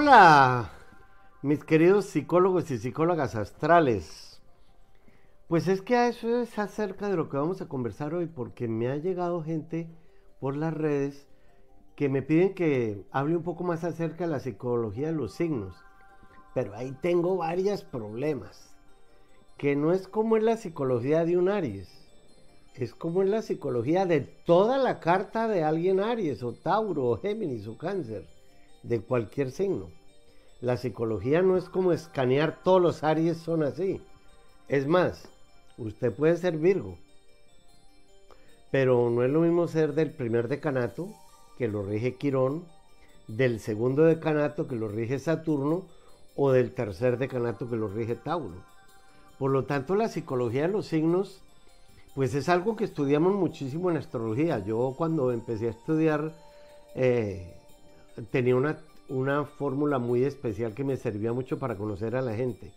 Hola, mis queridos psicólogos y psicólogas astrales. Pues es que eso es acerca de lo que vamos a conversar hoy, porque me ha llegado gente por las redes que me piden que hable un poco más acerca de la psicología de los signos. Pero ahí tengo varios problemas. Que no es como es la psicología de un Aries. Es como es la psicología de toda la carta de alguien Aries, o Tauro, o Géminis, o Cáncer de cualquier signo. La psicología no es como escanear todos los Aries son así. Es más, usted puede ser Virgo, pero no es lo mismo ser del primer decanato, que lo rige Quirón, del segundo decanato, que lo rige Saturno, o del tercer decanato, que lo rige Tauro. Por lo tanto, la psicología de los signos, pues es algo que estudiamos muchísimo en astrología. Yo cuando empecé a estudiar eh, tenía una, una fórmula muy especial que me servía mucho para conocer a la gente.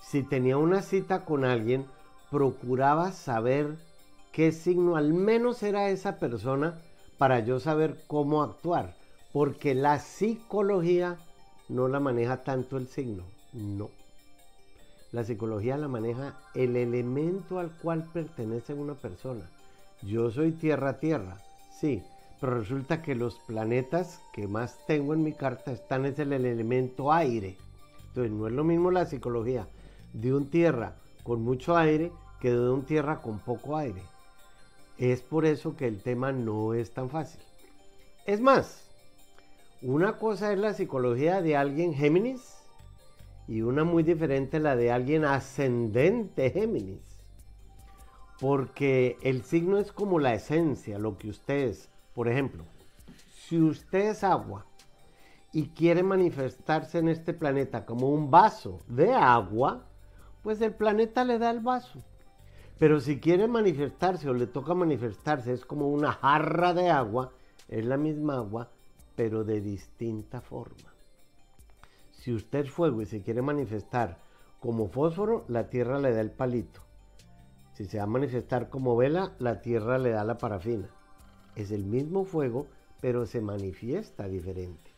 Si tenía una cita con alguien, procuraba saber qué signo al menos era esa persona para yo saber cómo actuar. Porque la psicología no la maneja tanto el signo, no. La psicología la maneja el elemento al cual pertenece una persona. Yo soy tierra-tierra, sí, pero resulta que los planetas que más tengo en mi carta están en el elemento aire. Entonces no es lo mismo la psicología de un tierra con mucho aire que de un tierra con poco aire. Es por eso que el tema no es tan fácil. Es más, una cosa es la psicología de alguien Géminis y una muy diferente la de alguien ascendente Géminis. Porque el signo es como la esencia, lo que usted es. Por ejemplo, si usted es agua y quiere manifestarse en este planeta como un vaso de agua, pues el planeta le da el vaso. Pero si quiere manifestarse o le toca manifestarse, es como una jarra de agua, es la misma agua, pero de distinta forma. Si usted es fuego y se quiere manifestar como fósforo, la tierra le da el palito. Si se va a manifestar como vela, la tierra le da la parafina es el mismo fuego, pero se manifiesta diferente.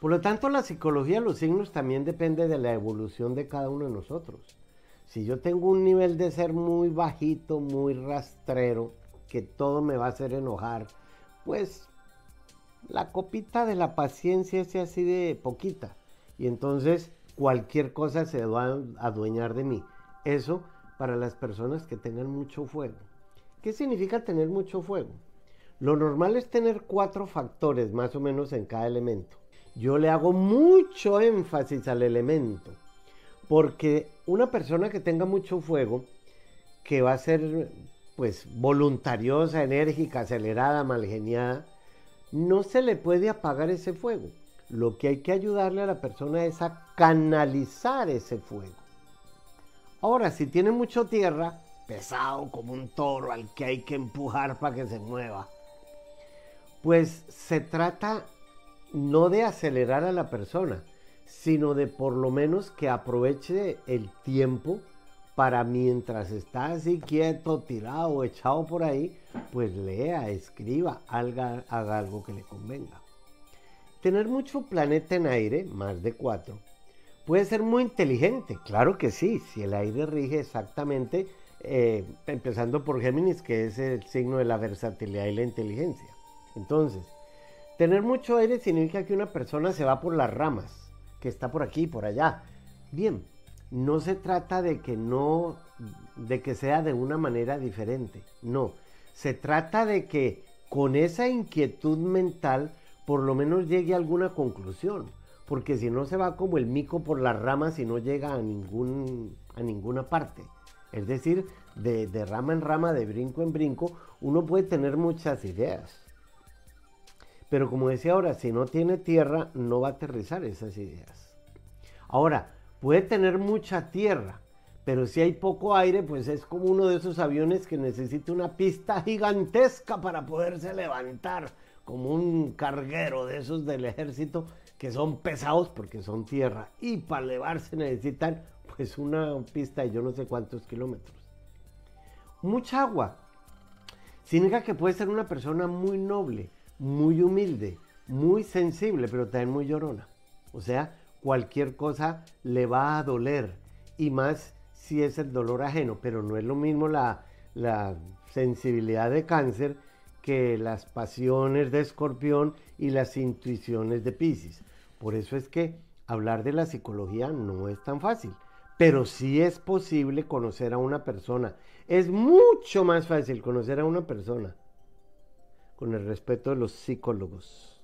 Por lo tanto, la psicología de los signos también depende de la evolución de cada uno de nosotros. Si yo tengo un nivel de ser muy bajito, muy rastrero, que todo me va a hacer enojar, pues la copita de la paciencia es así de poquita. Y entonces cualquier cosa se va a adueñar de mí. Eso para las personas que tengan mucho fuego. ¿Qué significa tener mucho fuego? Lo normal es tener cuatro factores más o menos en cada elemento. Yo le hago mucho énfasis al elemento, porque una persona que tenga mucho fuego, que va a ser pues voluntariosa, enérgica, acelerada, malgeniada, no se le puede apagar ese fuego. Lo que hay que ayudarle a la persona es a canalizar ese fuego. Ahora, si tiene mucho tierra, pesado como un toro al que hay que empujar para que se mueva, pues se trata no de acelerar a la persona, sino de por lo menos que aproveche el tiempo para mientras está así quieto, tirado, echado por ahí, pues lea, escriba, haga, haga algo que le convenga. Tener mucho planeta en aire, más de cuatro, puede ser muy inteligente, claro que sí, si el aire rige exactamente, eh, empezando por Géminis, que es el signo de la versatilidad y la inteligencia. Entonces, tener mucho aire significa que una persona se va por las ramas, que está por aquí y por allá. Bien, no se trata de que no, de que sea de una manera diferente, no. Se trata de que con esa inquietud mental por lo menos llegue a alguna conclusión, porque si no se va como el mico por las ramas y no llega a, ningún, a ninguna parte. Es decir, de, de rama en rama, de brinco en brinco, uno puede tener muchas ideas pero como decía ahora, si no tiene tierra, no va a aterrizar esas ideas. Ahora, puede tener mucha tierra, pero si hay poco aire, pues es como uno de esos aviones que necesita una pista gigantesca para poderse levantar, como un carguero de esos del ejército que son pesados porque son tierra y para elevarse necesitan pues una pista de yo no sé cuántos kilómetros. Mucha agua. Significa que puede ser una persona muy noble, muy humilde, muy sensible, pero también muy llorona. O sea, cualquier cosa le va a doler y más si es el dolor ajeno, pero no es lo mismo la, la sensibilidad de cáncer que las pasiones de escorpión y las intuiciones de Pisces. Por eso es que hablar de la psicología no es tan fácil, pero sí es posible conocer a una persona. Es mucho más fácil conocer a una persona con el respeto de los psicólogos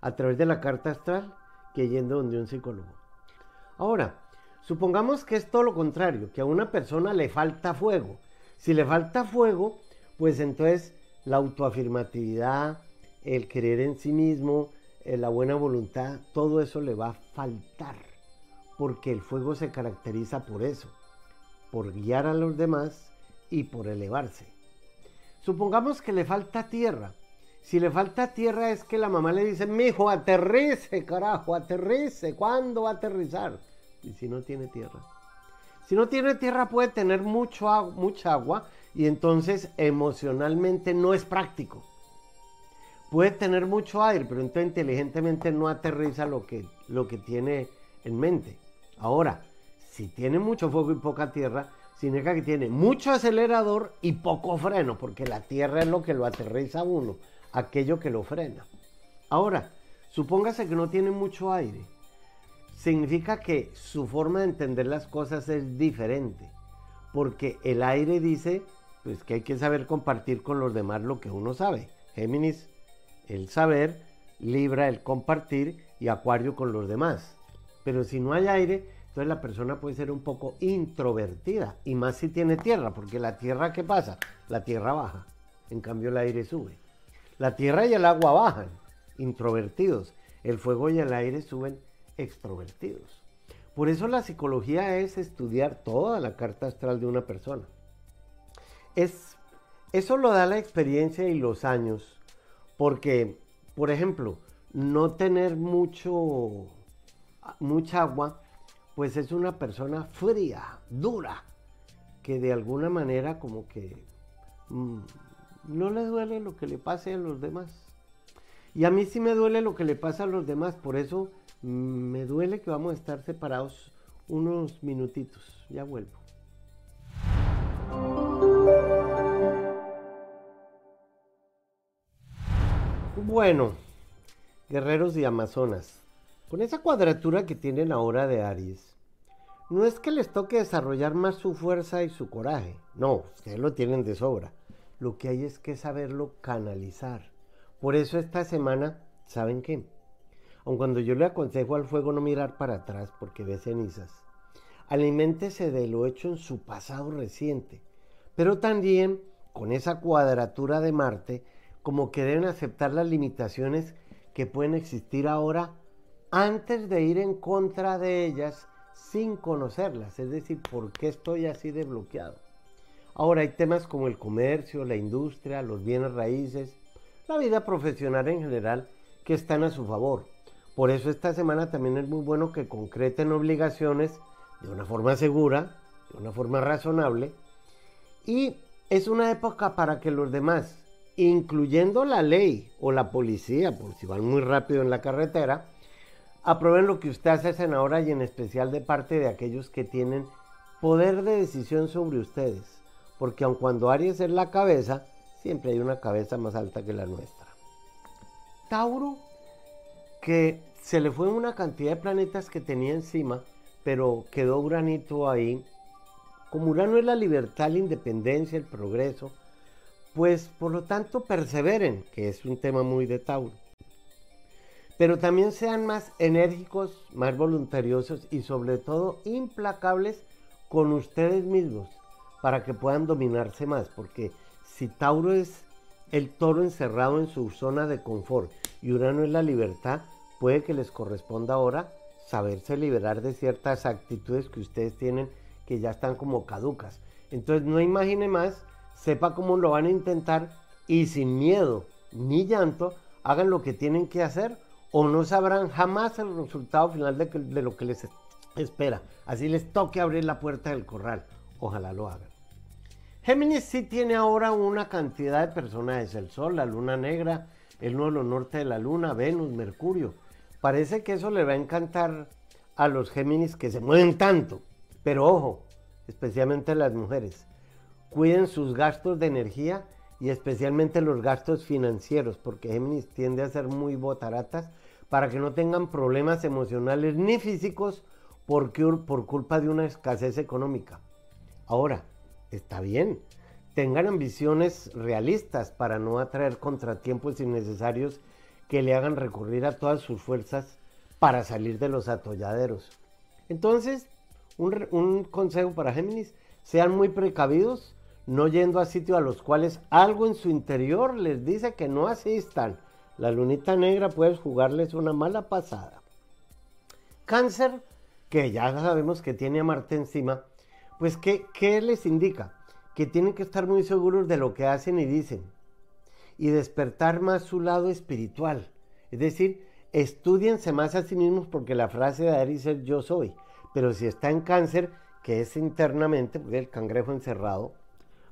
a través de la carta astral que yendo donde un psicólogo. Ahora, supongamos que es todo lo contrario, que a una persona le falta fuego. Si le falta fuego, pues entonces la autoafirmatividad, el creer en sí mismo, eh, la buena voluntad, todo eso le va a faltar, porque el fuego se caracteriza por eso, por guiar a los demás y por elevarse. Supongamos que le falta tierra. Si le falta tierra es que la mamá le dice, mi hijo, aterrice, carajo, aterrice, ¿cuándo va a aterrizar? Y si no tiene tierra. Si no tiene tierra puede tener mucho, mucha agua y entonces emocionalmente no es práctico puede tener mucho aire, pero entonces inteligentemente no aterriza lo que, lo que tiene en mente. Ahora, si tiene mucho fuego y poca tierra, significa que tiene mucho acelerador y poco freno, porque la tierra es lo que lo aterriza a uno, aquello que lo frena. Ahora, supóngase que no tiene mucho aire. Significa que su forma de entender las cosas es diferente, porque el aire dice pues que hay que saber compartir con los demás lo que uno sabe. Géminis el saber, Libra el compartir y Acuario con los demás. Pero si no hay aire, entonces la persona puede ser un poco introvertida y más si tiene tierra, porque la tierra ¿qué pasa? La tierra baja, en cambio el aire sube. La tierra y el agua bajan, introvertidos. El fuego y el aire suben extrovertidos. Por eso la psicología es estudiar toda la carta astral de una persona. Es, eso lo da la experiencia y los años porque, por ejemplo, no tener mucho, mucha agua, pues es una persona fría, dura, que de alguna manera como que mm, no le duele lo que le pase a los demás. Y a mí sí me duele lo que le pasa a los demás, por eso mm, me duele que vamos a estar separados unos minutitos. Ya vuelvo. Bueno, guerreros y amazonas, con esa cuadratura que tienen ahora de Aries, no es que les toque desarrollar más su fuerza y su coraje, no, ustedes lo tienen de sobra. Lo que hay es que saberlo canalizar. Por eso esta semana, ¿saben qué? Aun cuando yo le aconsejo al fuego no mirar para atrás porque ve cenizas, aliméntese de lo hecho en su pasado reciente, pero también con esa cuadratura de Marte, como que deben aceptar las limitaciones que pueden existir ahora antes de ir en contra de ellas sin conocerlas, es decir, ¿por qué estoy así de bloqueado? Ahora hay temas como el comercio, la industria, los bienes raíces, la vida profesional en general que están a su favor. Por eso esta semana también es muy bueno que concreten obligaciones de una forma segura, de una forma razonable. Y es una época para que los demás incluyendo la ley o la policía, por si van muy rápido en la carretera, aprueben lo que usted hace, senadora, y en especial de parte de aquellos que tienen poder de decisión sobre ustedes. Porque aun cuando Aries es la cabeza, siempre hay una cabeza más alta que la nuestra. Tauro, que se le fue una cantidad de planetas que tenía encima, pero quedó Uranito ahí. Como Urano es la libertad, la independencia, el progreso, pues por lo tanto perseveren, que es un tema muy de Tauro. Pero también sean más enérgicos, más voluntariosos y sobre todo implacables con ustedes mismos para que puedan dominarse más, porque si Tauro es el toro encerrado en su zona de confort y Urano es la libertad, puede que les corresponda ahora saberse liberar de ciertas actitudes que ustedes tienen que ya están como caducas. Entonces no imagine más sepa cómo lo van a intentar y sin miedo ni llanto hagan lo que tienen que hacer o no sabrán jamás el resultado final de, lo que les espera. Así les toque abrir la puerta del corral. Ojalá lo hagan. Géminis sí tiene ahora una cantidad de personajes, el Sol, la Luna Negra, el nuevo norte de la Luna, Venus, Mercurio. Parece que eso le va a encantar a los Géminis que se mueven tanto. Pero ojo, especialmente las mujeres, cuiden sus gastos de energía y especialmente los gastos financieros, porque Géminis tiende a ser muy botaratas para que no tengan problemas emocionales ni físicos por, por culpa de una escasez económica. Ahora, está bien, tengan ambiciones realistas para no atraer contratiempos innecesarios que le hagan recurrir a todas sus fuerzas para salir de los atolladeros. Entonces, un, un consejo para Géminis, sean muy precavidos, no yendo a sitios a los cuales algo en su interior les dice que no asistan. La lunita negra puede jugarles una mala pasada. Cáncer, que ya sabemos que tiene a Marte encima, pues ¿qué, ¿qué les indica? Que tienen que estar muy seguros de lo que hacen y dicen y despertar más su lado espiritual. Es decir, estudiense más a sí mismos porque la frase de Aries es yo soy. Pero si está en cáncer, que es internamente, porque el cangrejo encerrado,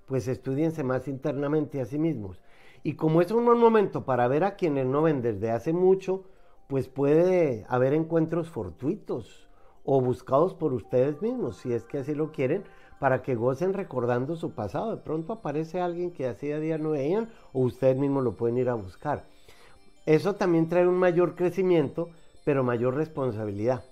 pues estudiense más internamente a sí mismos. Y como es un buen momento para ver a quienes no ven desde hace mucho, pues puede haber encuentros fortuitos o buscados por ustedes mismos, si es que así lo quieren, para que gocen recordando su pasado. De pronto aparece alguien que hacía días no veían o ustedes mismos lo pueden ir a buscar. Eso también trae un mayor crecimiento, pero mayor responsabilidad.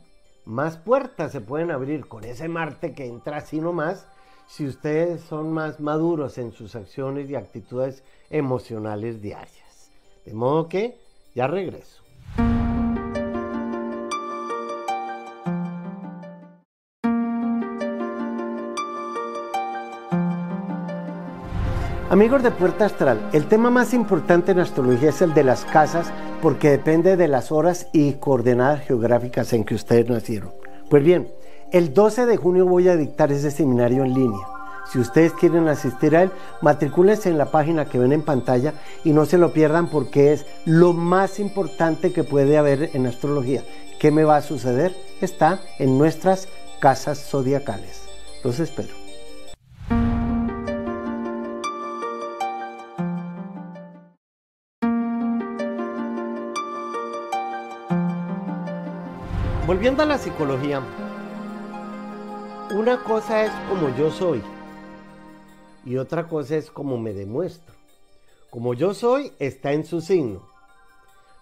Más puertas se pueden abrir con ese Marte que entra así nomás si ustedes son más maduros en sus acciones y actitudes emocionales diarias. De modo que ya regreso. Amigos de Puerta Astral, el tema más importante en astrología es el de las casas porque depende de las horas y coordenadas geográficas en que ustedes nacieron. Pues bien, el 12 de junio voy a dictar ese seminario en línea. Si ustedes quieren asistir a él, matricúlense en la página que ven en pantalla y no se lo pierdan porque es lo más importante que puede haber en astrología. ¿Qué me va a suceder? Está en nuestras casas zodiacales. Los espero. Volviendo a la psicología, una cosa es como yo soy y otra cosa es como me demuestro. Como yo soy está en su signo.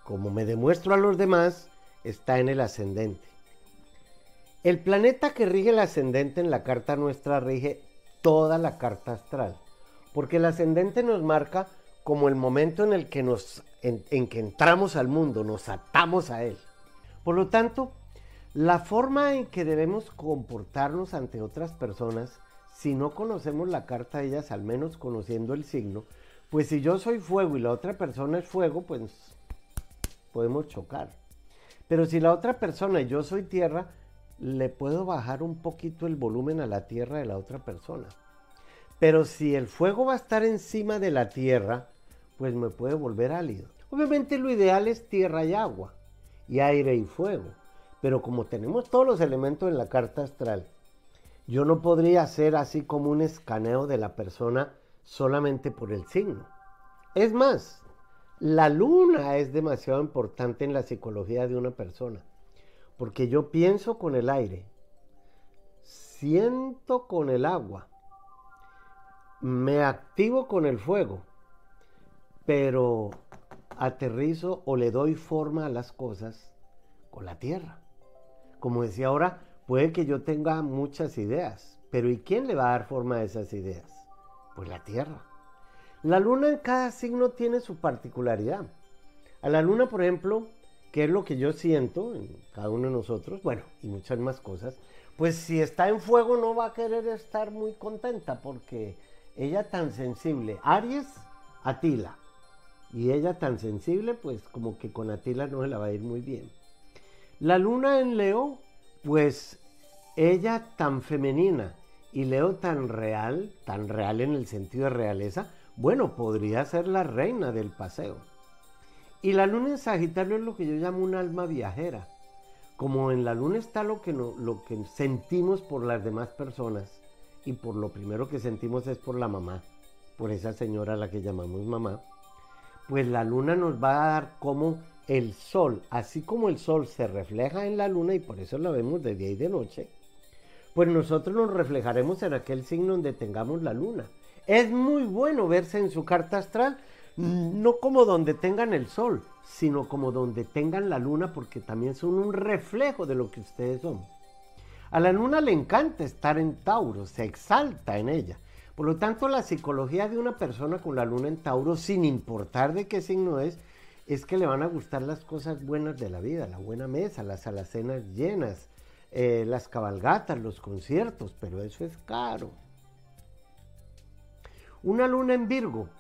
Como me demuestro a los demás está en el ascendente. El planeta que rige el ascendente en la carta nuestra rige toda la carta astral, porque el ascendente nos marca como el momento en el que nos en que entramos al mundo, nos atamos a él. Por lo tanto, la forma en que debemos comportarnos ante otras personas, si no conocemos la carta de ellas, al menos conociendo el signo, pues si yo soy fuego y la otra persona es fuego, pues podemos chocar. Pero si la otra persona y yo soy tierra, le puedo bajar un poquito el volumen a la tierra de la otra persona. Pero si el fuego va a estar encima de la tierra, pues me puede volver álido. Obviamente lo ideal es tierra y agua, y aire y fuego. Pero como tenemos todos los elementos en la carta astral, yo no podría hacer así como un escaneo de la persona solamente por el signo. Es más, la luna es demasiado importante en la psicología de una persona, porque yo pienso con el aire, siento con el agua, me activo con el fuego, pero aterrizo o le doy forma a las cosas con la tierra. Como decía ahora, puede que yo tenga muchas ideas, pero ¿y quién le va a dar forma a esas ideas? Pues la Tierra. La luna en cada signo tiene su particularidad. A la luna, por ejemplo, que es lo que yo siento en cada uno de nosotros, bueno, y muchas más cosas, pues si está en fuego no va a querer estar muy contenta porque ella tan sensible, Aries, Atila, y ella tan sensible, pues como que con Atila no se la va a ir muy bien. La luna en Leo, pues ella tan femenina y Leo tan real, tan real en el sentido de realeza, bueno, podría ser la reina del paseo. Y la luna en Sagitario es lo que yo llamo un alma viajera. Como en la luna está lo que, lo que sentimos por las demás personas y por lo primero que sentimos es por la mamá, por esa señora a la que llamamos mamá, pues la luna nos va a dar como el sol, así como el sol se refleja en la luna y por eso la vemos de día y de noche, pues nosotros nos reflejaremos en aquel signo donde tengamos la luna. Es muy bueno verse en su carta astral, no como donde tengan el sol, sino como donde tengan la luna, porque también son un reflejo de lo que ustedes son. A la luna le encanta estar en Tauro, se exalta en ella. Por lo tanto, la psicología de una persona con la luna en Tauro, sin importar de qué signo es, es que le van a gustar las cosas buenas de la vida, la buena mesa, las alacenas llenas, eh, las cabalgatas, los conciertos, pero eso es caro. Una luna en Virgo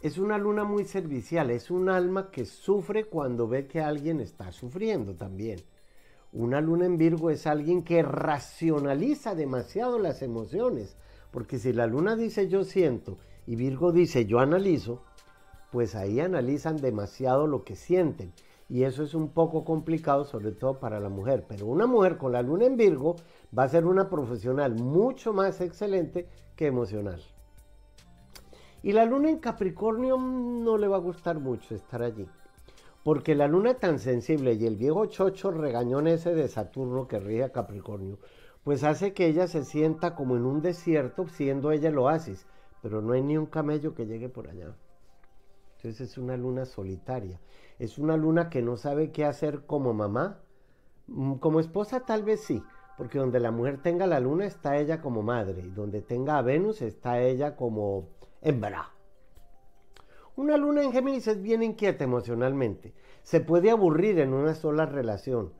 es una luna muy servicial, es un alma que sufre cuando ve que alguien está sufriendo también. Una luna en Virgo es alguien que racionaliza demasiado las emociones, porque si la luna dice yo siento y Virgo dice yo analizo, pues ahí analizan demasiado lo que sienten. Y eso es un poco complicado, sobre todo para la mujer. Pero una mujer con la luna en Virgo va a ser una profesional mucho más excelente que emocional. Y la luna en Capricornio no le va a gustar mucho estar allí. Porque la luna tan sensible y el viejo chocho regañón ese de Saturno que rige a Capricornio, pues hace que ella se sienta como en un desierto, siendo ella el oasis, pero no hay ni un camello que llegue por allá. Entonces es una luna solitaria. Es una luna que no sabe qué hacer como mamá. Mm, como esposa tal vez sí, porque donde la mujer tenga la luna está ella como madre, y donde tenga a Venus está ella como hembra. Una luna en Géminis es bien inquieta emocionalmente. Se puede aburrir en una sola relación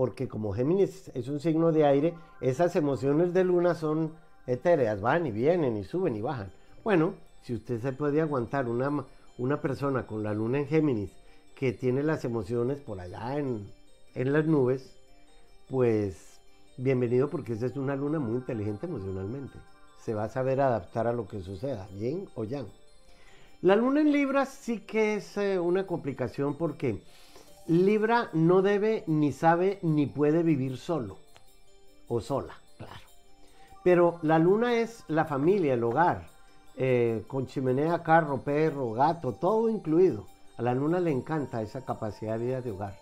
porque como Géminis es un signo de aire, esas emociones de luna son etéreas, van y vienen y suben y bajan. Bueno, si usted se puede aguantar una, una persona con la luna en Géminis que tiene las emociones por allá en, en las nubes, pues bienvenido porque esa es una luna muy inteligente emocionalmente. Se va a saber adaptar a lo que suceda, yin o yang. La luna en Libra sí que es eh, una complicación porque Libra no debe, ni sabe, ni puede vivir solo o sola, claro. Pero la luna es la familia, el hogar, eh, con chimenea, carro, perro, gato, todo incluido. A la luna le encanta esa capacidad de vida de hogar.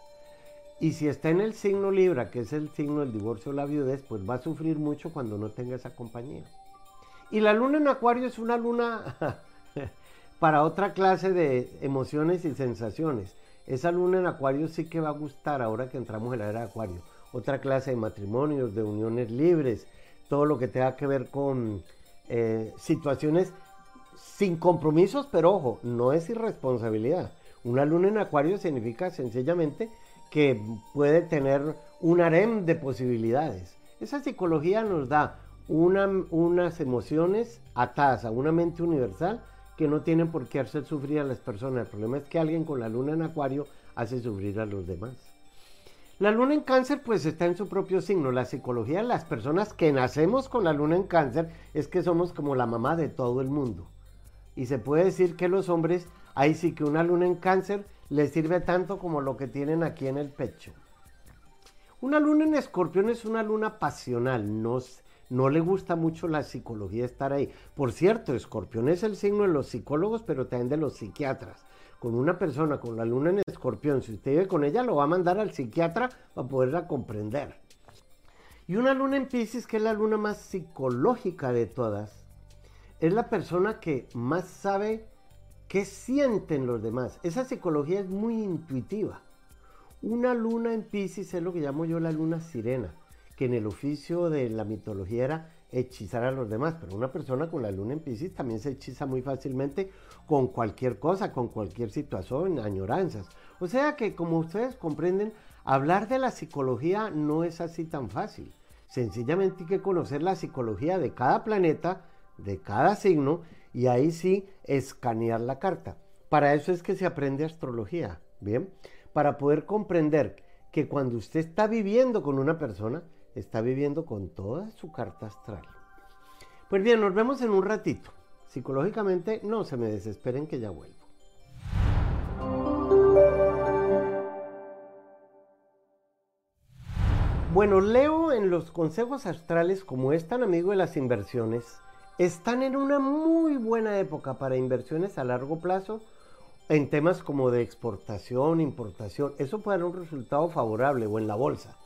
Y si está en el signo Libra, que es el signo del divorcio o la viudez, pues va a sufrir mucho cuando no tenga esa compañía. Y la luna en Acuario es una luna para otra clase de emociones y sensaciones. Esa luna en Acuario sí que va a gustar ahora que entramos en la era de Acuario. Otra clase de matrimonios, de uniones libres, todo lo que tenga que ver con eh, situaciones sin compromisos, pero ojo, no es irresponsabilidad. Una luna en Acuario significa sencillamente que puede tener un harem de posibilidades. Esa psicología nos da unas emociones atadas a una mente universal que no tienen por qué hacer sufrir a las personas. El problema es que alguien con la luna en acuario hace sufrir a los demás. La luna en cáncer pues está en su propio signo. La psicología de las personas que nacemos con la luna en cáncer es que somos como la mamá de todo el mundo. Y se puede decir que los hombres, ahí sí que una luna en cáncer les sirve tanto como lo que tienen aquí en el pecho. Una luna en escorpión es una luna pasional, no, no le gusta mucho la psicología estar ahí. Por cierto, escorpión es el signo de los psicólogos, pero también de los psiquiatras. Con una persona con la luna en escorpión, si usted vive con ella, lo va a mandar al psiquiatra para poderla comprender. Y una luna en Pisces, que es la luna más psicológica de todas, es la persona que más sabe qué sienten los demás. Esa psicología es muy intuitiva. Una luna en Pisces es lo que llamo yo la luna sirena que en el oficio de la mitología era hechizar a los demás, pero una persona con la luna en Pisces también se hechiza muy fácilmente con cualquier cosa, con cualquier situación, añoranzas. O sea que como ustedes comprenden, hablar de la psicología no es así tan fácil. Sencillamente hay que conocer la psicología de cada planeta, de cada signo, y ahí sí escanear la carta. Para eso es que se aprende astrología, ¿bien? Para poder comprender que cuando usted está viviendo con una persona, está viviendo con toda su carta astral. Pues bien, nos vemos en un ratito. Psicológicamente, no se me desesperen que ya vuelvo. Bueno, Leo en los consejos astrales, como es tan amigo de las inversiones, están en una muy buena época para inversiones a largo plazo en temas como de exportación, importación, eso puede dar un resultado favorable o en la bolsa.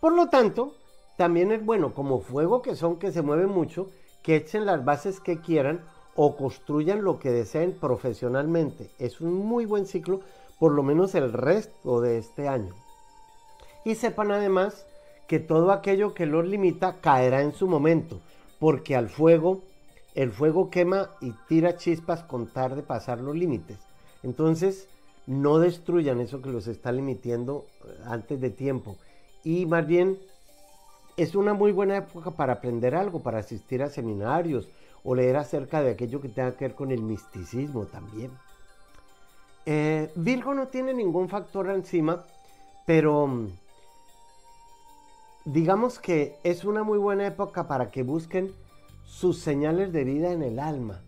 Por lo tanto, también es bueno, como fuego que son que se mueven mucho, que echen las bases que quieran o construyan lo que deseen profesionalmente. Es un muy buen ciclo, por lo menos el resto de este año. Y sepan además que todo aquello que los limita caerá en su momento, porque al fuego, el fuego quema y tira chispas con tarde pasar los límites. Entonces, no destruyan eso que los está limitando eh, antes de tiempo. Y más bien, es una muy buena época para aprender algo, para asistir a seminarios o leer acerca de aquello que tenga que ver con el misticismo también. Eh, Virgo no tiene ningún factor encima, pero mm, digamos que es una muy buena época para que busquen sus señales de vida en el alma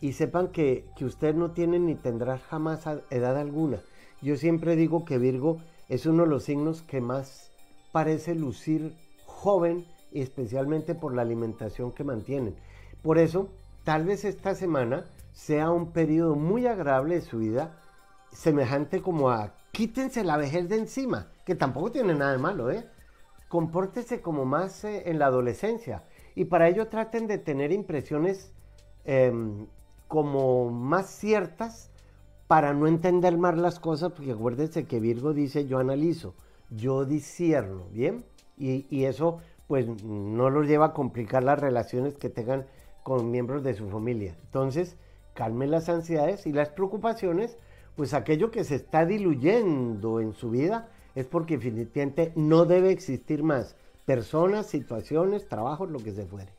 y sepan que, que usted no tiene ni tendrá jamás edad alguna. Yo siempre digo que Virgo es uno de los signos que más parece lucir joven y especialmente por la alimentación que mantienen. Por eso, tal vez esta semana sea un periodo muy agradable de su vida, semejante como a quítense la vejez de encima, que tampoco tiene nada de malo, ¿eh? Compórtese como más eh, en la adolescencia y para ello traten de tener impresiones em, como más ciertas para no entender más las cosas, porque acuérdense que Virgo dice yo analizo, yo discierno, ¿bien? Y, eso pues no los lleva a complicar las relaciones que tengan con miembros de su familia. Entonces, calmen las ansiedades y las preocupaciones, pues aquello que se está diluyendo en su vida es porque definitivamente no debe existir más personas, situaciones, trabajos, lo que se fuere.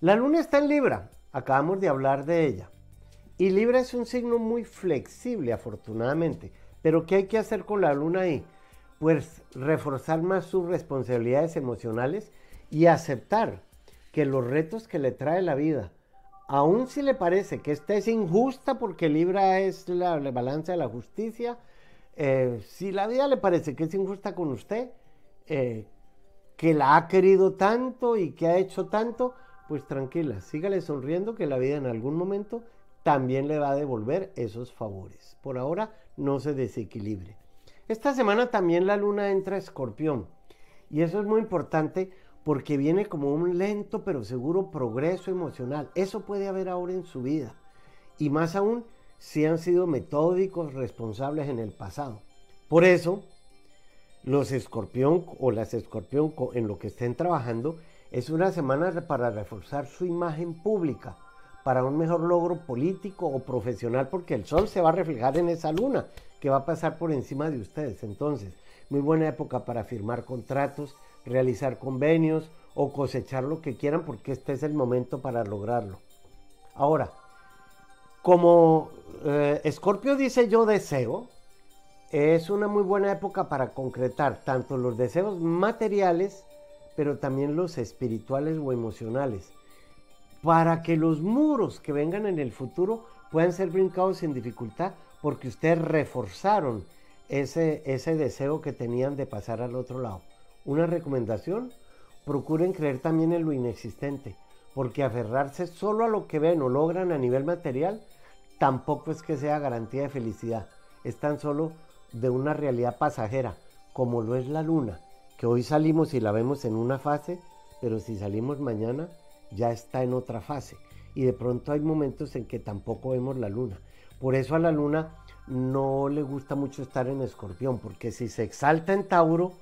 La luna está en Libra, acabamos de hablar de ella. Y Libra es un signo muy flexible, afortunadamente. Pero ¿qué hay que hacer con la luna ahí? Pues reforzar más sus responsabilidades emocionales y aceptar que los retos que le trae la vida, aun si le parece que esta es injusta porque Libra es la, balanza de la justicia, eh, si la vida le parece que es injusta con usted, eh, que la ha querido tanto y que ha hecho tanto, pues tranquila, sígale sonriendo que la vida en algún momento también le va a devolver esos favores. Por ahora no se desequilibre. Esta semana también la luna entra a escorpión y eso es muy importante porque viene como un lento pero seguro progreso emocional. Eso puede haber ahora en su vida y más aún si han sido metódicos, responsables en el pasado. Por eso, los escorpión o las escorpión en lo que estén trabajando es una semana para reforzar su imagen pública, para un mejor logro político o profesional, porque el sol se va a reflejar en esa luna que va a pasar por encima de ustedes. Entonces, muy buena época para firmar contratos, realizar convenios o cosechar lo que quieran, porque este es el momento para lograrlo. Ahora, como Escorpio eh, dice yo deseo, es una muy buena época para concretar tanto los deseos materiales pero también los espirituales o emocionales, para que los muros que vengan en el futuro puedan ser brincados sin dificultad, porque ustedes reforzaron ese, ese deseo que tenían de pasar al otro lado. Una recomendación, procuren creer también en lo inexistente, porque aferrarse solo a lo que ven o logran a nivel material tampoco es que sea garantía de felicidad, es tan solo de una realidad pasajera, como lo es la luna, que hoy salimos y la vemos en una fase, pero si salimos mañana ya está en otra fase. Y de pronto hay momentos en que tampoco vemos la luna. Por eso a la luna no le gusta mucho estar en escorpión, porque si se exalta en Tauro,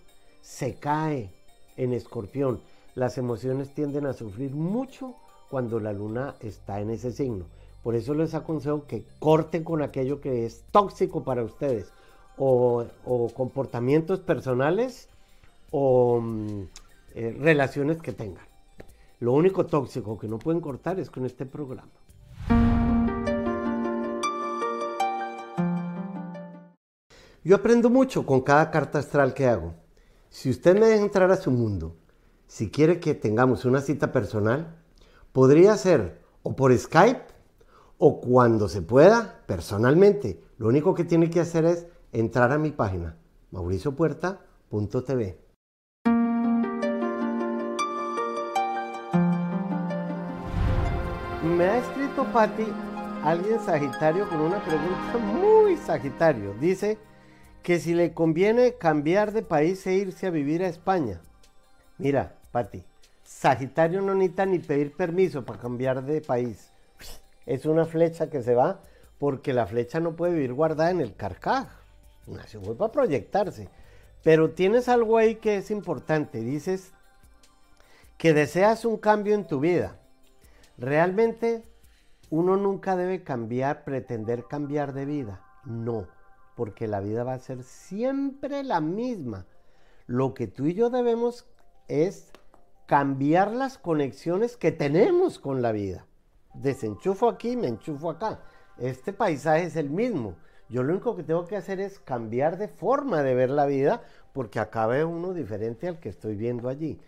se cae en escorpión. Las emociones tienden a sufrir mucho cuando la luna está en ese signo. Por eso les aconsejo que corten con aquello que es tóxico para ustedes o, comportamientos personales o mm, eh, relaciones que tengan. Lo único tóxico que no pueden cortar es con este programa. Yo aprendo mucho con cada carta astral que hago. Si usted me deja entrar a su mundo, si quiere que tengamos una cita personal, podría ser o por Skype o cuando se pueda personalmente. Lo único que tiene que hacer es entrar a mi página mauriciopuerta.tv. me ha escrito Patti alguien Sagitario con una pregunta muy Sagitario. Dice que si le conviene cambiar de país e irse a vivir a España. Mira, Pati, Sagitario no necesita ni pedir permiso para cambiar de país. Es una flecha que se va porque la flecha no puede vivir guardada en el carcaj. Se vuelve a proyectarse. Pero tienes algo ahí que es importante. Dices que deseas un cambio en tu vida. Realmente uno nunca debe cambiar, pretender cambiar de vida. No, porque la vida va a ser siempre la misma. Lo que tú y yo debemos es cambiar las conexiones que tenemos con la vida. Desenchufo aquí, me enchufo acá. Este paisaje es el mismo. Yo lo único que tengo que hacer es cambiar de forma de ver la vida porque acá veo uno diferente al que estoy viendo allí.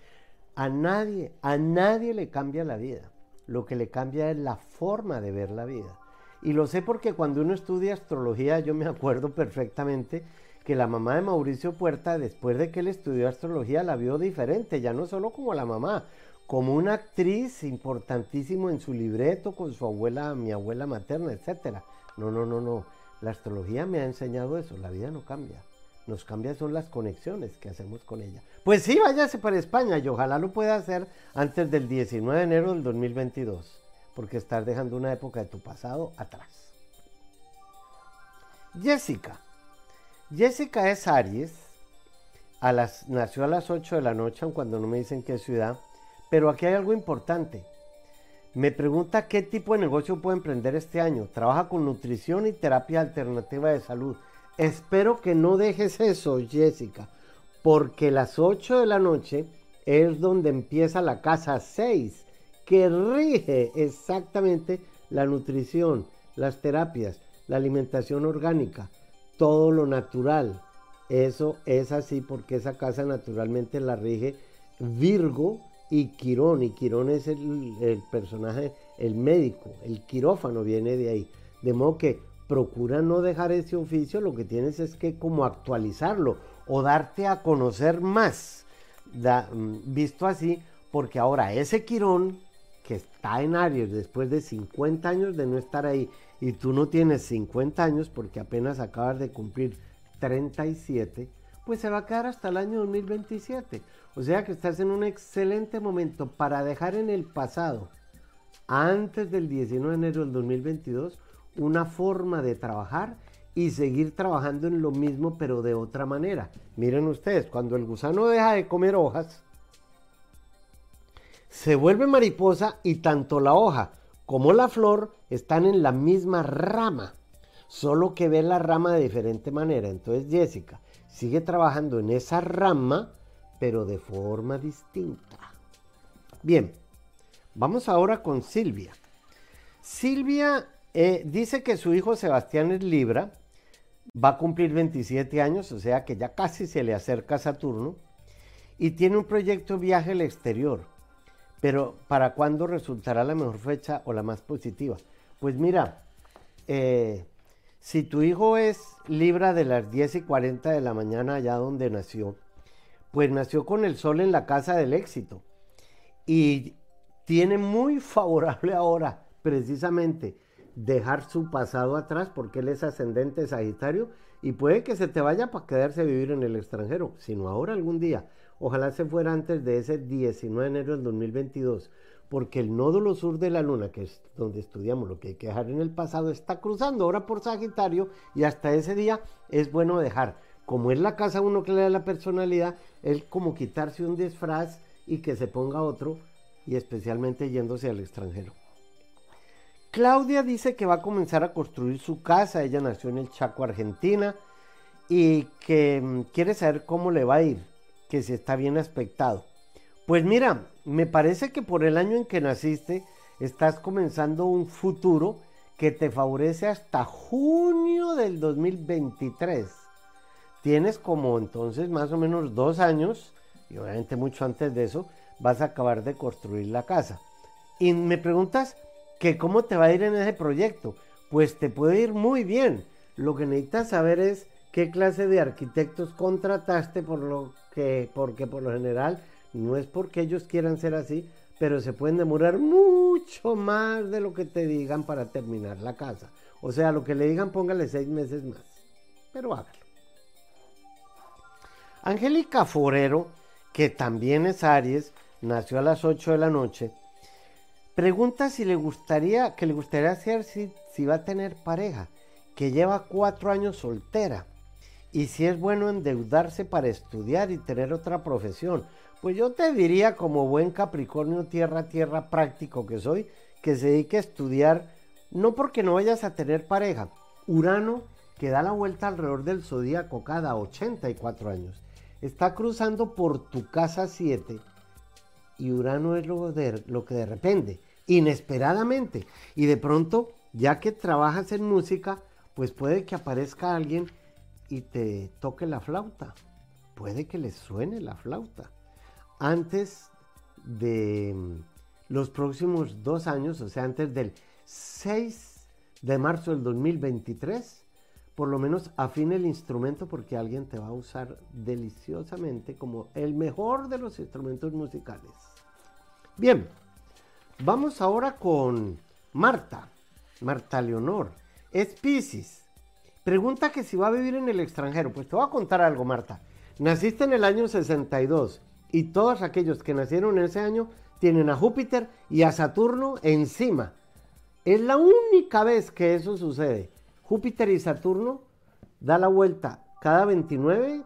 A nadie, a nadie le cambia la vida. Lo que le cambia es la forma de ver la vida. Y lo sé porque cuando uno estudia astrología, yo me acuerdo perfectamente que la mamá de Mauricio Puerta, después de que él estudió astrología, la vio diferente, ya no solo como la mamá, como una actriz importantísimo en su libreto con su abuela, mi abuela materna, etc. No, no, no, no. La astrología me ha enseñado eso, la vida no cambia. Nos cambia son las conexiones que hacemos con ella. Pues sí, váyase para España y ojalá lo pueda hacer antes del 19 de enero del 2022, porque estás dejando una época de tu pasado atrás. Jessica. Jessica es Aries. A las, nació a las 8 de la noche, cuando no me dicen qué ciudad. Pero aquí hay algo importante. Me pregunta qué tipo de negocio puede emprender este año. Trabaja con nutrición y terapia alternativa de salud. Espero que no dejes eso, Jessica, porque las 8 de la noche es donde empieza la casa 6, que rige exactamente la nutrición, las terapias, la alimentación orgánica, todo lo natural. Eso es así porque esa casa naturalmente la rige Virgo y Quirón, y Quirón es el, personaje, el médico, el quirófano viene de ahí. De modo que procura no dejar ese oficio, lo que tienes es que como actualizarlo o darte a conocer más, mm, visto así, porque ahora ese Quirón que está en Aries después de 50 años de no estar ahí y tú no tienes 50 años porque apenas acabas de cumplir 37, pues se va a quedar hasta el año 2027. O sea que estás en un excelente momento para dejar en el pasado, antes del 19 de enero del 2022, una forma de trabajar y seguir trabajando en lo mismo pero de otra manera. Miren ustedes, cuando el gusano deja de comer hojas, se vuelve mariposa y tanto la hoja como la flor están en la misma rama, solo que ve la rama de diferente manera. Entonces Jessica sigue trabajando en esa rama pero de forma distinta. Bien, vamos ahora con Silvia. Silvia eh, dice que su hijo Sebastián es Libra, va a cumplir 27 años, o sea que ya casi se le acerca Saturno, y tiene un proyecto viaje al exterior. Pero ¿para cuándo resultará la mejor fecha o la más positiva? Pues mira, eh, si tu hijo es Libra de las 10 y 40 de la mañana allá donde nació, pues nació con el sol en la casa del éxito y tiene muy favorable ahora precisamente dejar su pasado atrás porque él es ascendente Sagitario y puede que se te vaya para quedarse a vivir en el extranjero, sino ahora algún día. Ojalá se fuera antes de ese 19 de enero del 2022, porque el nódulo sur de la luna, que es donde estudiamos lo que hay que dejar en el pasado, está cruzando ahora por Sagitario y hasta ese día es bueno dejar como es la casa uno que le da la personalidad, es como quitarse un disfraz y que se ponga otro, y especialmente yéndose al extranjero. Claudia dice que va a comenzar a construir su casa, ella nació en el Chaco, Argentina, y que mm, quiere saber cómo le va a ir, que si está bien aspectado. Pues mira, me parece que por el año en que naciste, estás comenzando un futuro que te favorece hasta junio del 2023 tienes como entonces más o menos dos años, y obviamente mucho antes de eso, vas a acabar de construir la casa. Y me preguntas que cómo te va a ir en ese proyecto. Pues te puede ir muy bien. Lo que necesitas saber es qué clase de arquitectos contrataste por lo que, porque por lo general no es porque ellos quieran ser así, pero se pueden demorar mucho más de lo que te digan para terminar la casa. O sea, lo que le digan, póngale seis meses más, pero hágalo. Angélica Forero, que también es Aries, nació a las 8 de la noche, pregunta si le gustaría, que le gustaría hacer si, va a tener pareja, que lleva cuatro años soltera, y si es bueno endeudarse para estudiar y tener otra profesión. Pues yo te diría, como buen Capricornio, tierra, tierra práctico que soy, que se dedique a estudiar, no porque no vayas a tener pareja. Urano, que da la vuelta alrededor del zodíaco cada 84 años, está cruzando por tu casa 7 y Urano es lo, de, lo que de repente, inesperadamente, y de pronto, ya que trabajas en música, pues puede que aparezca alguien y te toque la flauta. Puede que le suene la flauta. Antes de mm, los próximos dos años, o sea, antes del 6 de marzo del 2023, por lo menos afine el instrumento porque alguien te va a usar deliciosamente como el mejor de los instrumentos musicales. Bien, vamos ahora con Marta, Marta Leonor. Es Pisces. Pregunta que si va a vivir en el extranjero. Pues te voy a contar algo, Marta. Naciste en el año 62 y todos aquellos que nacieron en ese año tienen a Júpiter y a Saturno encima. Es la única vez que eso sucede. Júpiter y Saturno da la vuelta cada 29,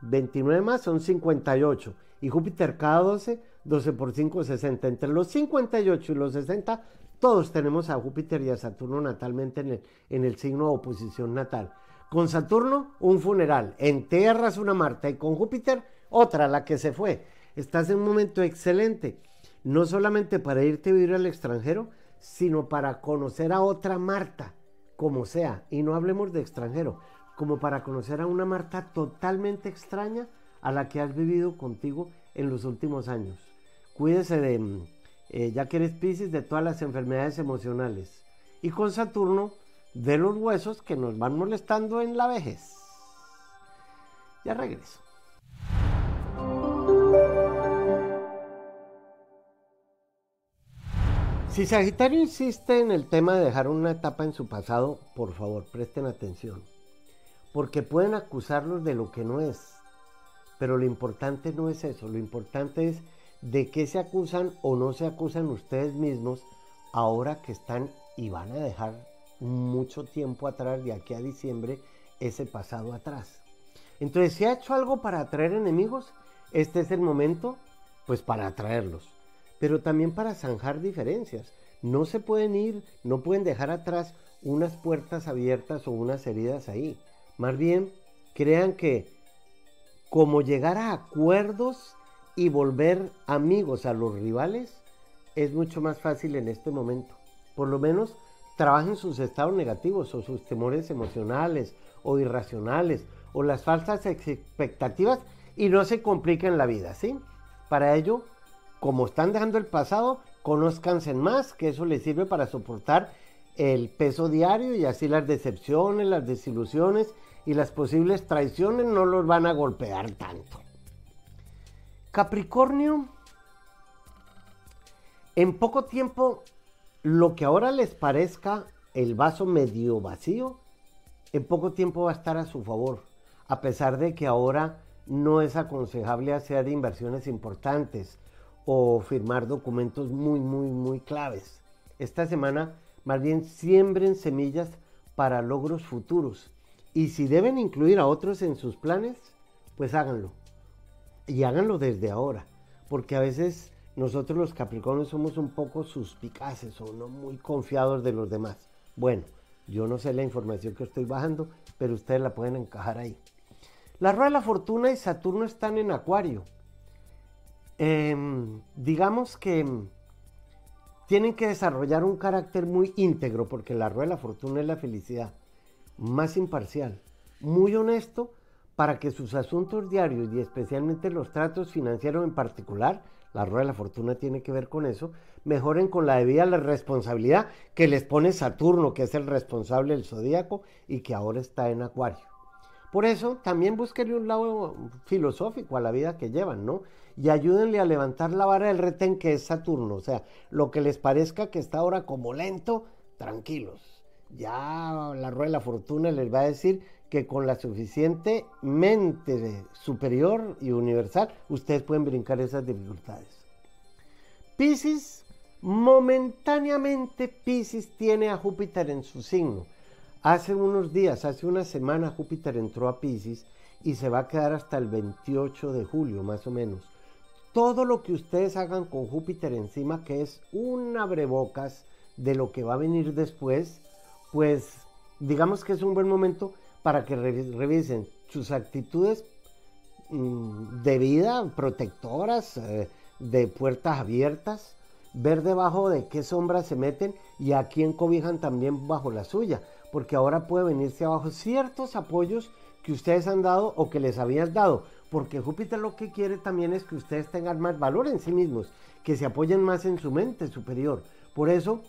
29 más son 58. Y Júpiter cada 12, 12 por 5, 60. Entre los 58 y los 60, todos tenemos a Júpiter y a Saturno natalmente en el, en el signo de oposición natal. Con Saturno, un funeral. En tierras una Marta. Y con Júpiter, otra, la que se fue. Estás en un momento excelente. No solamente para irte a vivir al extranjero, sino para conocer a otra Marta como sea, y no hablemos de extranjero, como para conocer a una Marta totalmente extraña a la que has vivido contigo en los últimos años. Cuídese de, mm, eh, ya que eres Pisces, de todas las enfermedades emocionales. Y con Saturno, de los huesos que nos van molestando en la vejez. Ya regreso. Si Sagitario insiste en el tema de dejar una etapa en su pasado, por favor, presten atención. Porque pueden acusarlos de lo que no es. Pero lo importante no es eso, lo importante es de qué se acusan o no se acusan ustedes mismos ahora que están y van a dejar mucho tiempo atrás, de aquí a diciembre, ese pasado atrás. Entonces, si ha hecho algo para atraer enemigos, este es el momento, pues para atraerlos pero también para zanjar diferencias. No se pueden ir, no pueden dejar atrás unas puertas abiertas o unas heridas ahí. Más bien, crean que como llegar a acuerdos y volver amigos a los rivales es mucho más fácil en este momento. Por lo menos trabajen sus estados negativos o sus temores emocionales o irracionales o las falsas expectativas y no se compliquen la vida, ¿sí? Para ello, como están dejando el pasado, conozcanse más, que eso les sirve para soportar el peso diario y así las decepciones, las desilusiones y las posibles traiciones no los van a golpear tanto. Capricornio, en poco tiempo, lo que ahora les parezca el vaso medio vacío, en poco tiempo va a estar a su favor, a pesar de que ahora no es aconsejable hacer inversiones importantes o firmar documentos muy, muy, muy claves. Esta semana, más bien, siembren semillas para logros futuros. Y si deben incluir a otros en sus planes, pues háganlo. Y háganlo desde ahora. Porque a veces nosotros los Capricornios somos un poco suspicaces o no muy confiados de los demás. Bueno, yo no sé la información que estoy bajando, pero ustedes la pueden encajar ahí. La rueda de la fortuna y Saturno están en Acuario. Em, digamos que tienen que desarrollar un carácter muy íntegro, porque la rueda de la fortuna es la felicidad, más imparcial, muy honesto, para que sus asuntos diarios y especialmente los tratos financieros en particular, la rueda de la fortuna tiene que ver con eso, mejoren con la debida responsabilidad que les pone Saturno, que es el responsable del zodíaco y que ahora está en Acuario. Por eso también búsquenle un lado filosófico a la vida que llevan, ¿no? Y ayúdenle a levantar la vara del retén que es Saturno. O sea, lo que les parezca que está ahora como lento, tranquilos. Ya la rueda de la fortuna les va a decir que con la suficiente mente superior y universal, ustedes pueden brincar esas dificultades. Piscis, momentáneamente Piscis tiene a Júpiter en su signo. Hace unos días, hace una semana, Júpiter entró a Pisces y se va a quedar hasta el 28 de julio, más o menos. Todo lo que ustedes hagan con Júpiter encima, que es un abrebocas de lo que va a venir después, pues digamos que es un buen momento para que revisen sus actitudes mm, de vida, protectoras, eh, de puertas abiertas, ver debajo de qué sombras se meten y a quién cobijan también bajo la suya porque ahora puede venirse abajo ciertos apoyos que ustedes han dado o que les habían dado, porque Júpiter lo que quiere también es que ustedes tengan más valor en sí mismos, que se apoyen más en su mente superior. Por eso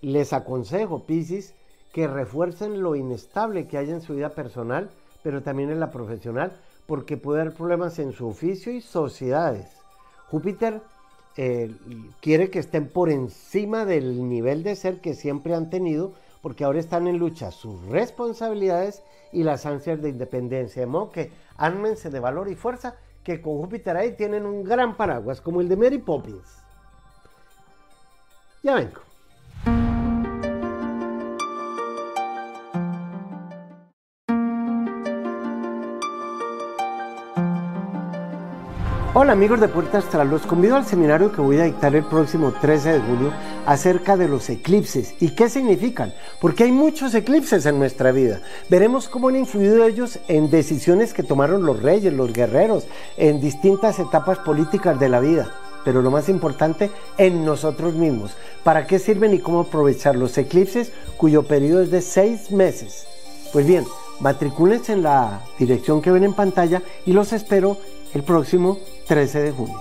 les aconsejo, Piscis, que refuercen lo inestable que hay en su vida personal, pero también en la profesional, porque puede haber problemas en su oficio y sociedades. Júpiter eh, quiere que estén por encima del nivel de ser que siempre han tenido, porque ahora están en lucha sus responsabilidades y las ansias de independencia. De modo que ármense de valor y fuerza, que con Júpiter ahí tienen un gran paraguas, como el de Mary Poppins. Ya vengo. Hola amigos de Puerta Astral, los convido al seminario que voy a dictar el próximo 13 de julio acerca de los eclipses y qué significan, porque hay muchos eclipses en nuestra vida. Veremos cómo han influido ellos en decisiones que tomaron los reyes, los guerreros, en distintas etapas políticas de la vida. Pero lo más importante, en nosotros mismos. ¿Para qué sirven y cómo aprovechar los eclipses cuyo periodo es de seis meses? Pues bien, matricúlense en la dirección que ven en pantalla y los espero el próximo 13 de junio.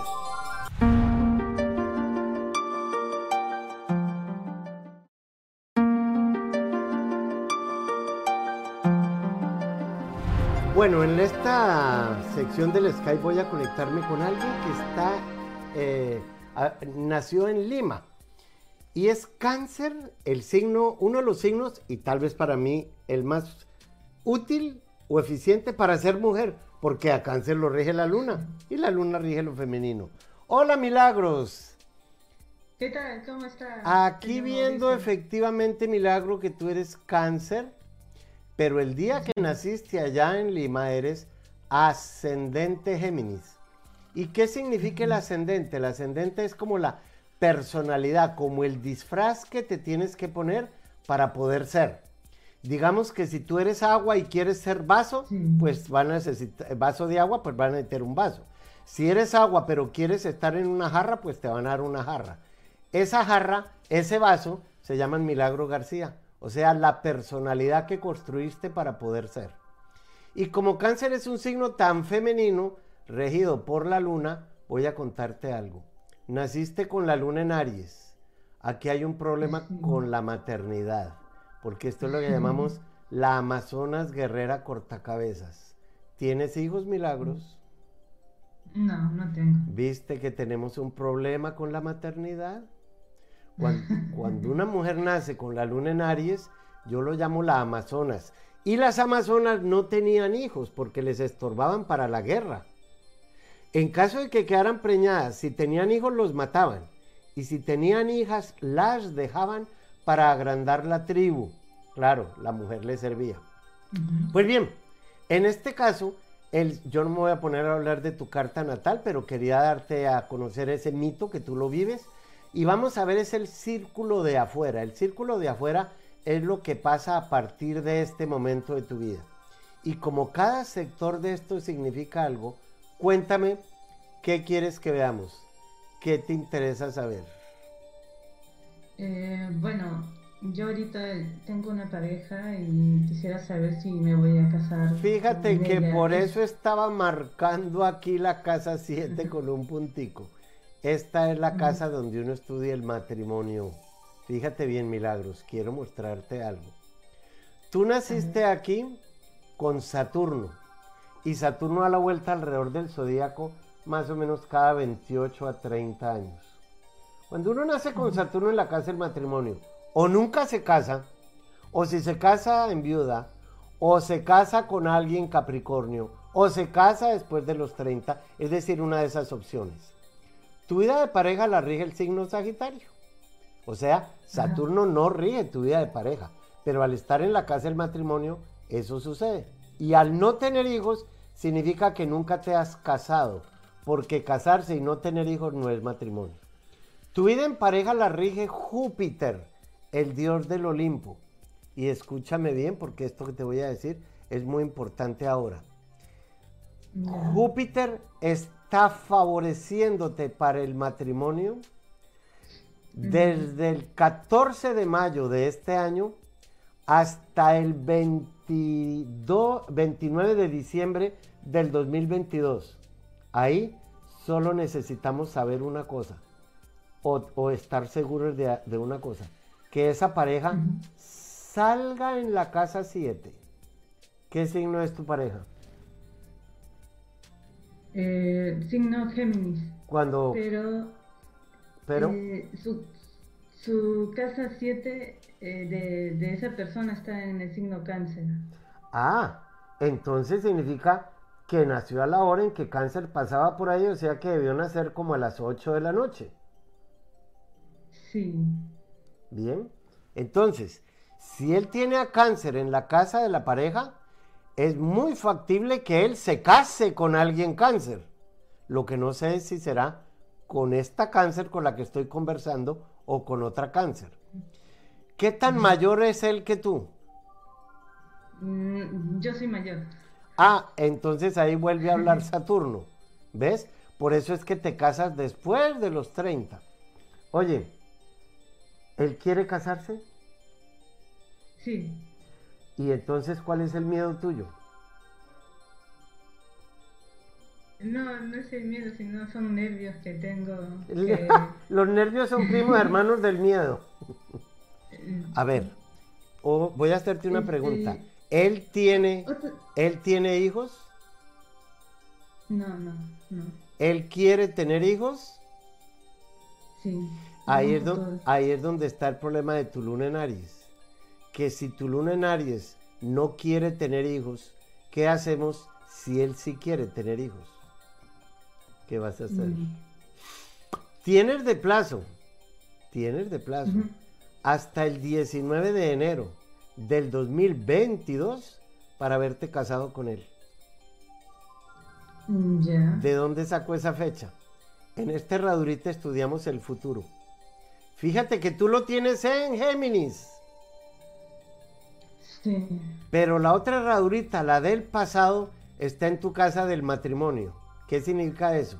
Bueno, en esta sección del Skype voy a conectarme con alguien que está, eh, nació en Lima y es cáncer, el signo, uno de los signos y tal vez para mí el más útil o eficiente para ser mujer, porque a cáncer lo rige la luna y la luna rige lo femenino. Hola Milagros. ¿Qué tal? ¿Cómo estás? Aquí viendo efectivamente Milagro que tú eres cáncer, pero el día que naciste allá en Lima eres ascendente Géminis. ¿Y qué significa el ascendente? El ascendente es como la personalidad, como el disfraz que te tienes que poner para poder ser digamos que si tú eres agua y quieres ser vaso, pues van a necesitar, vaso de agua, pues van a necesitar un vaso. Si eres agua pero quieres estar en una jarra, pues te van a dar una jarra. Esa jarra, ese vaso, se llama Milagro García. O sea, la personalidad que construiste para poder ser. Y como cáncer es un signo tan femenino, regido por la luna, voy a contarte algo. Naciste con la luna en Aries. Aquí hay un problema con la maternidad porque esto es lo que llamamos la Amazonas guerrera cortacabezas. ¿Tienes hijos milagros? No, no tengo. ¿Viste que tenemos un problema con la maternidad? Cuando, una mujer nace con la luna en Aries, yo lo llamo la Amazonas. Y las Amazonas no tenían hijos porque les estorbaban para la guerra. En caso de que quedaran preñadas, si tenían hijos los mataban. Y si tenían hijas, las dejaban para agrandar la tribu. Claro, la mujer le servía. Pues bien, en este caso, el, yo no me voy a poner a hablar de tu carta natal, pero quería darte a conocer ese mito que tú lo vives. Y vamos a ver, es el círculo de afuera. El círculo de afuera es lo que pasa a partir de este momento de tu vida. Y como cada sector de esto significa algo, cuéntame qué quieres que veamos, qué te interesa saber. Eh, bueno, yo ahorita tengo una pareja y quisiera saber si me voy a casar. Fíjate que por eso estaba marcando aquí la casa 7 con un puntico. Esta es la casa donde uno estudia el matrimonio. Fíjate bien, Milagros, quiero mostrarte algo. Tú naciste aquí con Saturno. y Saturno da la vuelta alrededor del zodíaco más o menos cada 28 a 30 años. Cuando uno nace con Saturno en la casa del matrimonio, o nunca se casa, o si se casa en viuda, o se casa con alguien Capricornio, o se casa después de los 30, es decir, una de esas opciones. Tu vida de pareja la rige el signo Sagitario. O sea, Saturno no rige tu vida de pareja, pero al estar en la casa del matrimonio, eso sucede. Y al no tener hijos, significa que nunca te has casado, porque casarse y no tener hijos no es matrimonio. Tu vida en pareja la rige Júpiter, el dios del Olimpo. Y escúchame bien, porque esto que te voy a decir es muy importante ahora. Júpiter está favoreciéndote para el matrimonio desde el 14 de mayo de este año hasta el 22, 29 de diciembre del 2022. Ahí solo necesitamos saber una cosa o, estar seguros de, una cosa, que esa pareja salga en la casa 7. ¿Qué signo es tu pareja? Eh, signo Géminis. Cuando... Pero... Pero... Eh, su, casa 7 eh, de, esa persona está en el signo cáncer. Ah, entonces significa que nació a la hora en que cáncer pasaba por ahí, o sea que debió nacer como a las 8 de la noche. Sí. Bien, entonces, si él tiene a cáncer en la casa de la pareja, es muy factible que él se case con alguien cáncer. Lo que no sé es si será con esta cáncer con la que estoy conversando o con otra cáncer. ¿Qué tan mayor es él que tú? Mm, yo soy mayor. Ah, entonces ahí vuelve a hablar Saturno. ¿Ves? Por eso es que te casas después de los 30. Oye, ¿él quiere casarse? Sí. ¿Y entonces cuál es el miedo tuyo? No, no es el miedo, sino son nervios que tengo. Los nervios son primos hermanos del miedo. A ver, voy a hacerte una pregunta. ¿Él tiene, ¿Él tiene hijos? No, no, no. ¿Él quiere tener hijos? Sí. Ahí es, ahí es donde está el problema de tu luna en Aries. Que si tu luna en Aries no quiere tener hijos, ¿qué hacemos si él sí quiere tener hijos? ¿Qué vas a hacer? Mm. Tienes de plazo, tienes de plazo, hasta el 19 de enero del 2022 para haberte casado con él. Mm, ¿De dónde sacó esa fecha? En este herradurita estudiamos el futuro. Fíjate que tú lo tienes en Géminis. Sí. Pero la otra herradurita, la del pasado, está en tu casa del matrimonio. ¿Qué significa eso?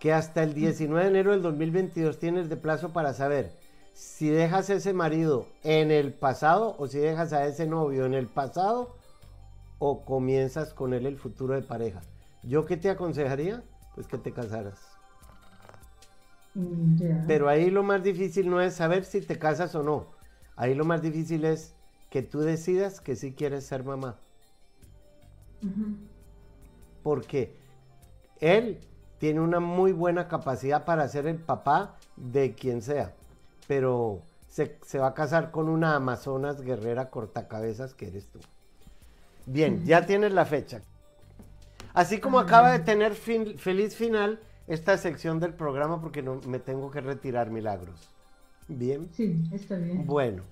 Que hasta el 19 de enero del 2022 tienes de plazo para saber si dejas a ese marido en el pasado o si dejas a ese novio en el pasado o comienzas con él el futuro de pareja. ¿Yo qué te aconsejaría? Pues que te casaras. Mm, Pero ahí lo más difícil no es saber si te casas o no. Ahí lo más difícil es que tú decidas que sí quieres ser mamá. Porque él tiene una muy buena capacidad para ser el papá de quien sea, pero se, va a casar con una Amazonas guerrera cortacabezas que eres tú. Bien, ya tienes la fecha. Así como acaba de tener feliz final esta sección del programa porque no, me tengo que retirar milagros. Bien. Sí, está bien. Bueno,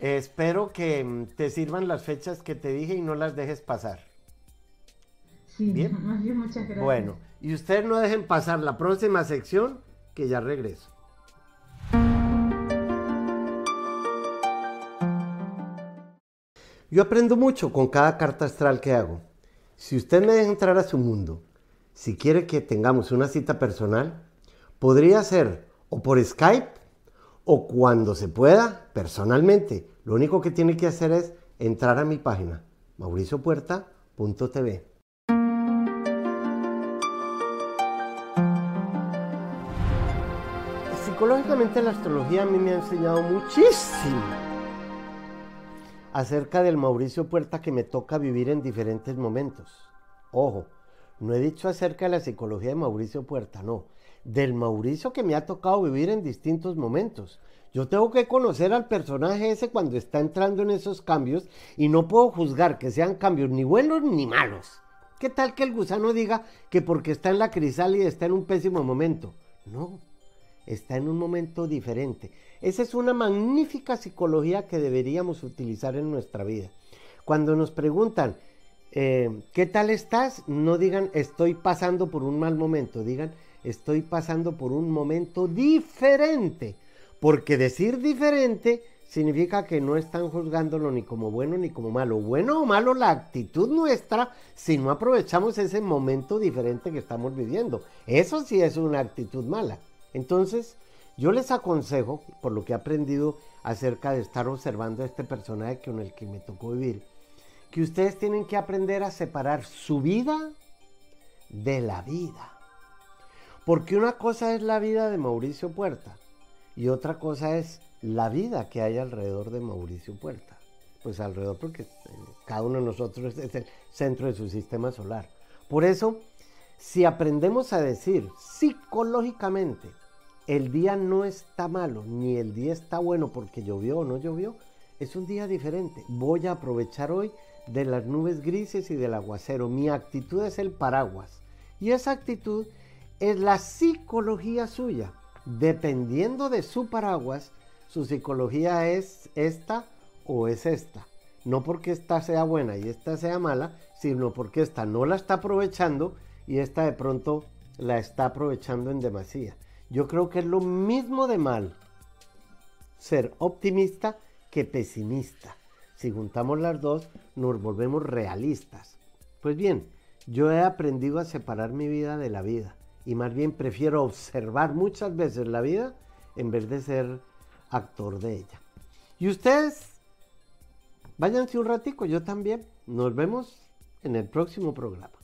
espero que mm, te sirvan las fechas que te dije y no las dejes pasar. Sí, bien. muchas gracias. Bueno, y ustedes no dejen pasar la próxima sección que ya regreso. Yo aprendo mucho con cada carta astral que hago. Si usted me deja entrar a su mundo, si quiere que tengamos una cita personal, podría ser o por Skype o cuando se pueda personalmente. Lo único que tiene que hacer es entrar a mi página mauriciopuerta.tv. Psicológicamente la astrología a mí me ha enseñado muchísimo acerca del Mauricio Puerta que me toca vivir en diferentes momentos. Ojo, no he dicho acerca de la psicología de Mauricio Puerta, no. Del Mauricio que me ha tocado vivir en distintos momentos. Yo tengo que conocer al personaje ese cuando está entrando en esos cambios y no puedo juzgar que sean cambios ni buenos ni malos. ¿Qué tal que el gusano diga que porque está en la crisálida está en un pésimo momento? No, está en un momento diferente. Esa es una magnífica psicología que deberíamos utilizar en nuestra vida. Cuando nos preguntan, eh, ¿qué tal estás? No digan, estoy pasando por un mal momento, digan, estoy pasando por un momento diferente porque decir diferente significa que no están juzgándolo ni como bueno ni como malo. Bueno o malo la actitud nuestra si no aprovechamos ese momento diferente que estamos viviendo. Eso sí es una actitud mala. Entonces, yo les aconsejo, por lo que he aprendido acerca de estar observando a este personaje con el que me tocó vivir, que ustedes tienen que aprender a separar su vida de la vida. Porque una cosa es la vida de Mauricio Puerta y otra cosa es la vida que hay alrededor de Mauricio Puerta. Pues alrededor porque eh, cada uno de nosotros es el centro de su sistema solar. Por eso, si aprendemos a decir psicológicamente, el día no está malo, ni el día está bueno porque llovió o no llovió, es un día diferente. Voy a aprovechar hoy de las nubes grises y del aguacero. Mi actitud es el paraguas. Y esa actitud es la psicología suya dependiendo de su paraguas, su psicología es esta o es esta. No porque esta sea buena y esta sea mala, sino porque esta no la está aprovechando y esta de pronto la está aprovechando en demasía. Yo creo que es lo mismo de mal ser optimista que pesimista. Si juntamos las dos, nos volvemos realistas. Pues bien, yo he aprendido a separar mi vida de la vida y más bien prefiero observar muchas veces la vida en vez de ser actor de ella. Y ustedes, váyanse un ratico, yo también. Nos vemos en el próximo programa.